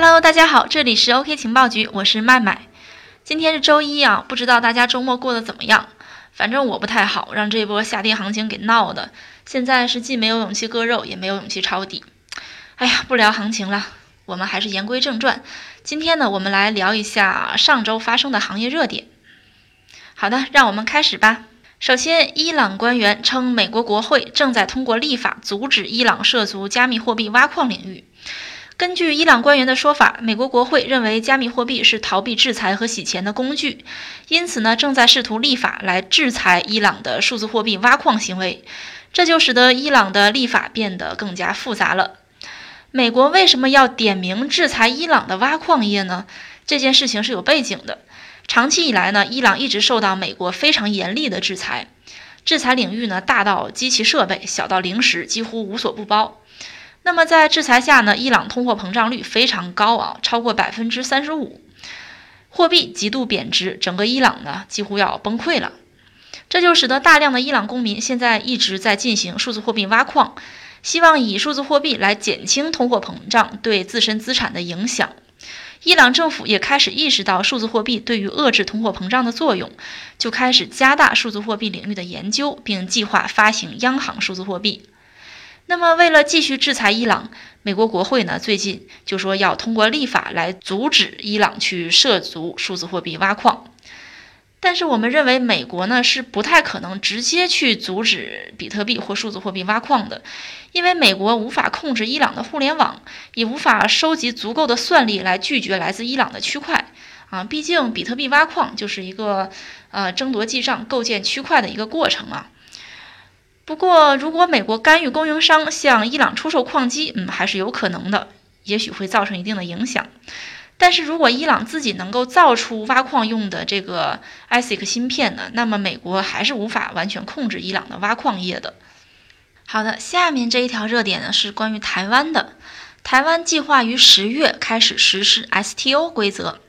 Hello，大家好，这里是 OK 情报局，我是麦麦。今天是周一啊，不知道大家周末过得怎么样？反正我不太好，让这波下跌行情给闹的。现在是既没有勇气割肉，也没有勇气抄底。哎呀，不聊行情了，我们还是言归正传。今天呢，我们来聊一下上周发生的行业热点。好的，让我们开始吧。首先，伊朗官员称，美国国会正在通过立法阻止伊朗涉足加密货币挖矿领域。根据伊朗官员的说法，美国国会认为加密货币是逃避制裁和洗钱的工具，因此呢，正在试图立法来制裁伊朗的数字货币挖矿行为。这就使得伊朗的立法变得更加复杂了。美国为什么要点名制裁伊朗的挖矿业呢？这件事情是有背景的。长期以来呢，伊朗一直受到美国非常严厉的制裁，制裁领域呢大到机器设备，小到零食，几乎无所不包。那么在制裁下呢，伊朗通货膨胀率非常高啊，超过百分之三十五，货币极度贬值，整个伊朗呢几乎要崩溃了。这就使得大量的伊朗公民现在一直在进行数字货币挖矿，希望以数字货币来减轻通货膨胀对自身资产的影响。伊朗政府也开始意识到数字货币对于遏制通货膨胀的作用，就开始加大数字货币领域的研究，并计划发行央行数字货币。那么，为了继续制裁伊朗，美国国会呢最近就说要通过立法来阻止伊朗去涉足数字货币挖矿。但是，我们认为美国呢是不太可能直接去阻止比特币或数字货币挖矿的，因为美国无法控制伊朗的互联网，也无法收集足够的算力来拒绝来自伊朗的区块。啊，毕竟比特币挖矿就是一个呃争夺记账、构建区块的一个过程啊。不过，如果美国干预供应商向伊朗出售矿机，嗯，还是有可能的，也许会造成一定的影响。但是如果伊朗自己能够造出挖矿用的这个 ASIC 芯片呢，那么美国还是无法完全控制伊朗的挖矿业的。好的，下面这一条热点呢是关于台湾的，台湾计划于十月开始实施 STO 规则。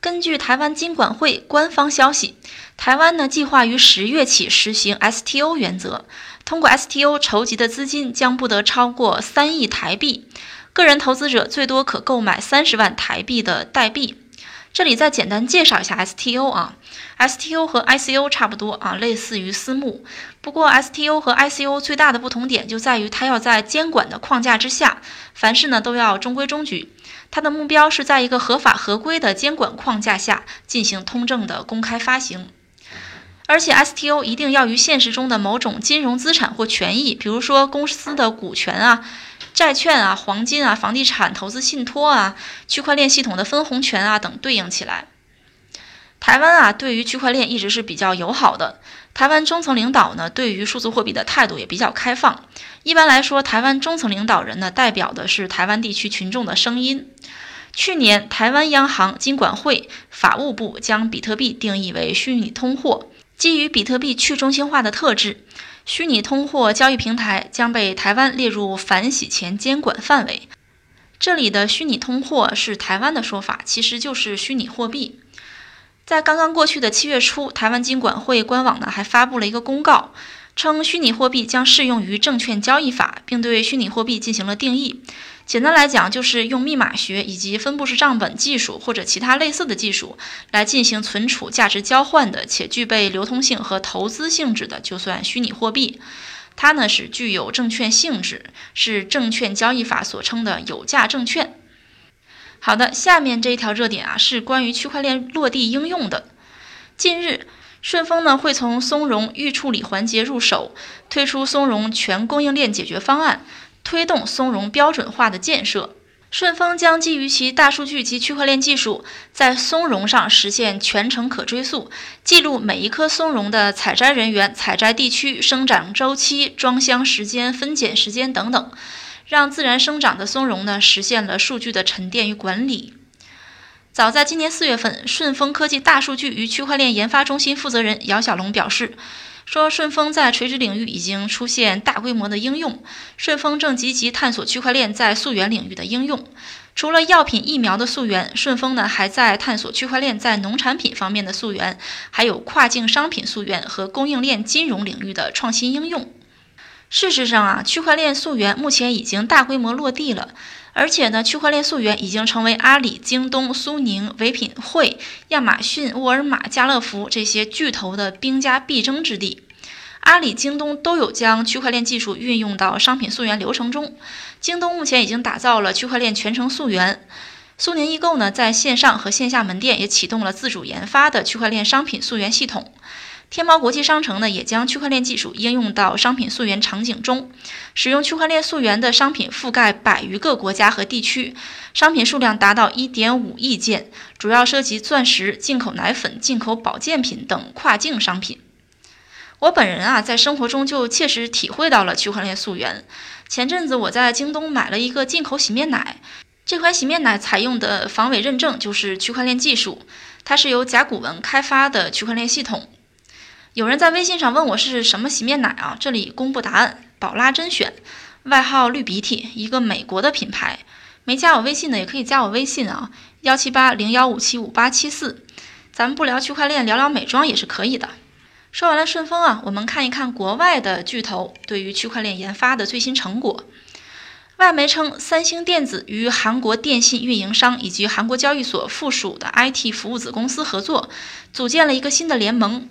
根据台湾金管会官方消息，台湾呢计划于十月起实行 STO 原则，通过 STO 筹集的资金将不得超过三亿台币，个人投资者最多可购买三十万台币的代币。这里再简单介绍一下 STO 啊，STO 和 ICO 差不多啊，类似于私募。不过 STO 和 ICO 最大的不同点就在于它要在监管的框架之下，凡事呢都要中规中矩。它的目标是在一个合法合规的监管框架下进行通证的公开发行，而且 STO 一定要与现实中的某种金融资产或权益，比如说公司的股权啊、债券啊、黄金啊、房地产投资信托啊、区块链系统的分红权啊等对应起来。台湾啊，对于区块链一直是比较友好的。台湾中层领导呢，对于数字货币的态度也比较开放。一般来说，台湾中层领导人呢，代表的是台湾地区群众的声音。去年，台湾央行、金管会、法务部将比特币定义为虚拟通货。基于比特币去中心化的特质，虚拟通货交易平台将被台湾列入反洗钱监管范围。这里的虚拟通货是台湾的说法，其实就是虚拟货币。在刚刚过去的七月初，台湾金管会官网呢还发布了一个公告，称虚拟货币将适用于证券交易法，并对虚拟货币进行了定义。简单来讲，就是用密码学以及分布式账本技术或者其他类似的技术来进行存储、价值交换的，且具备流通性和投资性质的，就算虚拟货币。它呢是具有证券性质，是证券交易法所称的有价证券。好的，下面这一条热点啊，是关于区块链落地应用的。近日，顺丰呢会从松茸预处理环节入手，推出松茸全供应链解决方案，推动松茸标准化的建设。顺丰将基于其大数据及区块链技术，在松茸上实现全程可追溯，记录每一颗松茸的采摘人员、采摘地区、生长周期、装箱时间、分拣时间等等。让自然生长的松茸呢实现了数据的沉淀与管理。早在今年四月份，顺丰科技大数据与区块链研发中心负责人姚小龙表示，说顺丰在垂直领域已经出现大规模的应用，顺丰正积极探索区块链在溯源领域的应用。除了药品、疫苗的溯源，顺丰呢还在探索区块链在农产品方面的溯源，还有跨境商品溯源和供应链金融领域的创新应用。事实上啊，区块链溯源目前已经大规模落地了，而且呢，区块链溯源已经成为阿里、京东、苏宁、唯品会、亚马逊、沃尔玛、家乐福这些巨头的兵家必争之地。阿里、京东都有将区块链技术运用到商品溯源流程中。京东目前已经打造了区块链全程溯源。苏宁易购呢，在线上和线下门店也启动了自主研发的区块链商品溯源系统。天猫国际商城呢，也将区块链技术应用到商品溯源场景中，使用区块链溯源的商品覆盖百余个国家和地区，商品数量达到一点五亿件，主要涉及钻石、进口奶粉、进口保健品等跨境商品。我本人啊，在生活中就切实体会到了区块链溯源。前阵子我在京东买了一个进口洗面奶，这款洗面奶采用的防伪认证就是区块链技术，它是由甲骨文开发的区块链系统。有人在微信上问我是什么洗面奶啊？这里公布答案：宝拉甄选，外号绿鼻涕，一个美国的品牌。没加我微信的也可以加我微信啊，幺七八零幺五七五八七四。咱们不聊区块链，聊聊美妆也是可以的。说完了顺丰啊，我们看一看国外的巨头对于区块链研发的最新成果。外媒称，三星电子与韩国电信运营商以及韩国交易所附属的 IT 服务子公司合作，组建了一个新的联盟。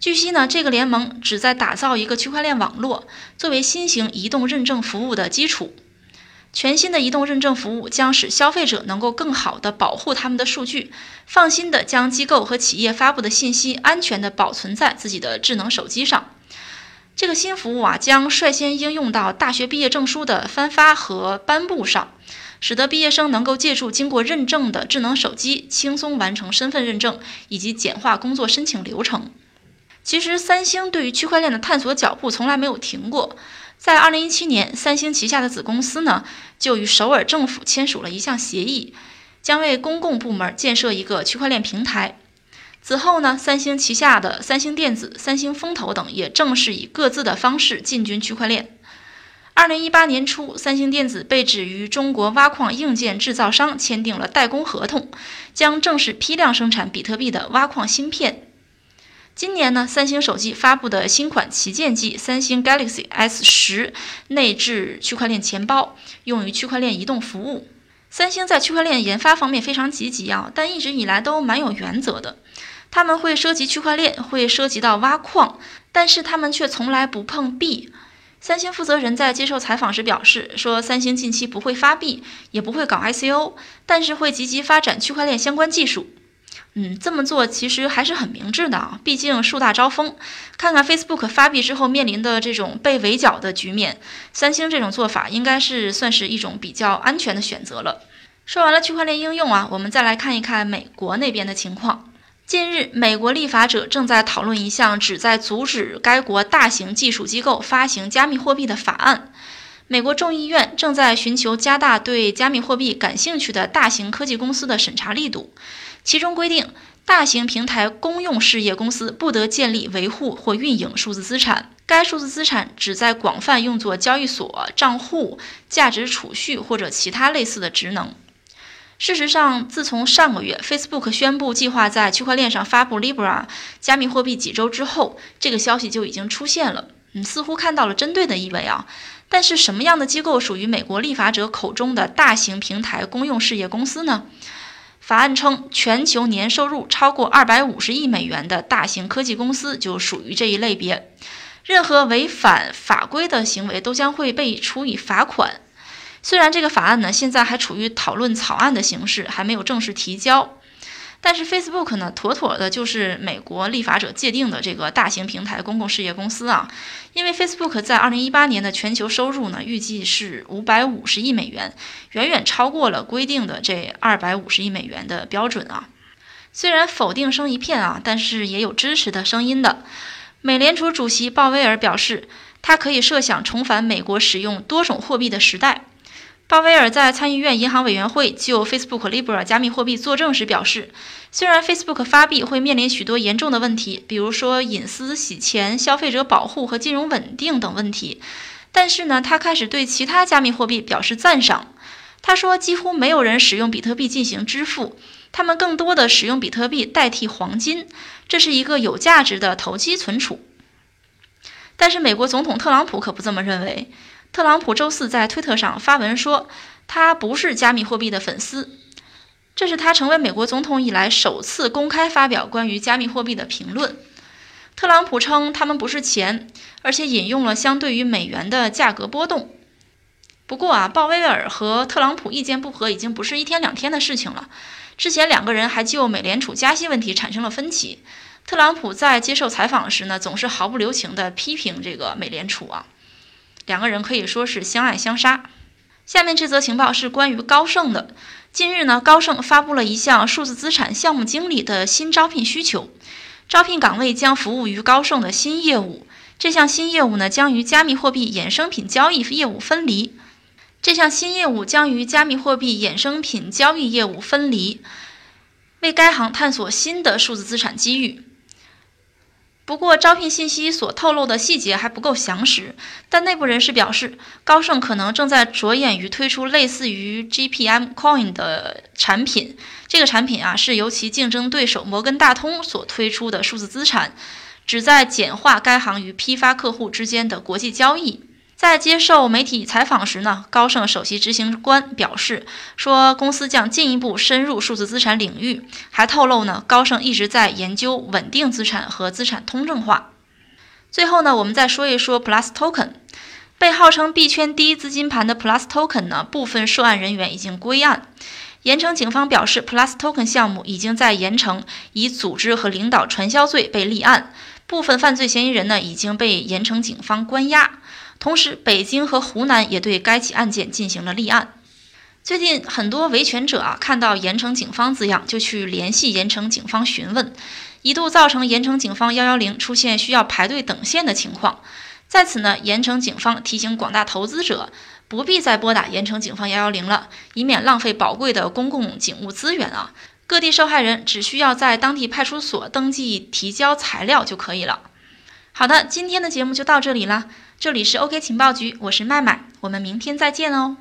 据悉呢，这个联盟旨在打造一个区块链网络，作为新型移动认证服务的基础。全新的移动认证服务将使消费者能够更好地保护他们的数据，放心地将机构和企业发布的信息安全地保存在自己的智能手机上。这个新服务啊，将率先应用到大学毕业证书的颁发和颁布上，使得毕业生能够借助经过认证的智能手机，轻松完成身份认证以及简化工作申请流程。其实，三星对于区块链的探索脚步从来没有停过。在2017年，三星旗下的子公司呢，就与首尔政府签署了一项协议，将为公共部门建设一个区块链平台。此后呢，三星旗下的三星电子、三星风投等也正式以各自的方式进军区块链。2018年初，三星电子被指与中国挖矿硬件制造商签订了代工合同，将正式批量生产比特币的挖矿芯片。今年呢，三星手机发布的新款旗舰机三星 Galaxy S 十内置区块链钱包，用于区块链移动服务。三星在区块链研发方面非常积极啊，但一直以来都蛮有原则的。他们会涉及区块链，会涉及到挖矿，但是他们却从来不碰币。三星负责人在接受采访时表示，说三星近期不会发币，也不会搞 ICO，但是会积极发展区块链相关技术。嗯，这么做其实还是很明智的啊，毕竟树大招风。看看 Facebook 发币之后面临的这种被围剿的局面，三星这种做法应该是算是一种比较安全的选择了。说完了区块链应用啊，我们再来看一看美国那边的情况。近日，美国立法者正在讨论一项旨在阻止该国大型技术机构发行加密货币的法案。美国众议院正在寻求加大对加密货币感兴趣的大型科技公司的审查力度。其中规定，大型平台公用事业公司不得建立、维护或运营数字资产。该数字资产只在广泛用作交易所账户、价值储蓄或者其他类似的职能。事实上，自从上个月 Facebook 宣布计划在区块链上发布 Libra 加密货币几周之后，这个消息就已经出现了。嗯，似乎看到了针对的意味啊。但是，什么样的机构属于美国立法者口中的大型平台公用事业公司呢？法案称，全球年收入超过二百五十亿美元的大型科技公司就属于这一类别。任何违反法规的行为都将会被处以罚款。虽然这个法案呢现在还处于讨论草案的形式，还没有正式提交。但是 Facebook 呢，妥妥的就是美国立法者界定的这个大型平台公共事业公司啊，因为 Facebook 在2018年的全球收入呢，预计是550亿美元，远远超过了规定的这250亿美元的标准啊。虽然否定声一片啊，但是也有支持的声音的。美联储主席鲍威尔表示，他可以设想重返美国使用多种货币的时代。鲍威尔在参议院银行委员会就 Facebook Libra 加密货币作证时表示，虽然 Facebook 发币会面临许多严重的问题，比如说隐私、洗钱、消费者保护和金融稳定等问题，但是呢，他开始对其他加密货币表示赞赏。他说，几乎没有人使用比特币进行支付，他们更多的使用比特币代替黄金，这是一个有价值的投机存储。但是美国总统特朗普可不这么认为。特朗普周四在推特上发文说，他不是加密货币的粉丝。这是他成为美国总统以来首次公开发表关于加密货币的评论。特朗普称他们不是钱，而且引用了相对于美元的价格波动。不过啊，鲍威尔和特朗普意见不合已经不是一天两天的事情了。之前两个人还就美联储加息问题产生了分歧。特朗普在接受采访时呢，总是毫不留情地批评这个美联储啊。两个人可以说是相爱相杀。下面这则情报是关于高盛的。近日呢，高盛发布了一项数字资产项目经理的新招聘需求，招聘岗位将服务于高盛的新业务。这项新业务呢，将与加密货币衍生品交易业务分离。这项新业务将与加密货币衍生品交易业务分离，为该行探索新的数字资产机遇。不过，招聘信息所透露的细节还不够详实。但内部人士表示，高盛可能正在着眼于推出类似于 GPM Coin 的产品。这个产品啊，是由其竞争对手摩根大通所推出的数字资产，旨在简化该行与批发客户之间的国际交易。在接受媒体采访时呢，高盛首席执行官表示说，公司将进一步深入数字资产领域，还透露呢，高盛一直在研究稳定资产和资产通证化。最后呢，我们再说一说 Plus Token，被号称币圈第一资金盘的 Plus Token 呢，部分涉案人员已经归案。盐城警方表示，Plus Token 项目已经在盐城以组织和领导传销罪被立案，部分犯罪嫌疑人呢已经被盐城警方关押。同时，北京和湖南也对该起案件进行了立案。最近，很多维权者啊看到“盐城警方”字样，就去联系盐城警方询问，一度造成盐城警方幺幺零出现需要排队等线的情况。在此呢，盐城警方提醒广大投资者，不必再拨打盐城警方幺幺零了，以免浪费宝贵的公共警务资源啊。各地受害人只需要在当地派出所登记提交材料就可以了。好的，今天的节目就到这里了。这里是 OK 情报局，我是麦麦，我们明天再见哦。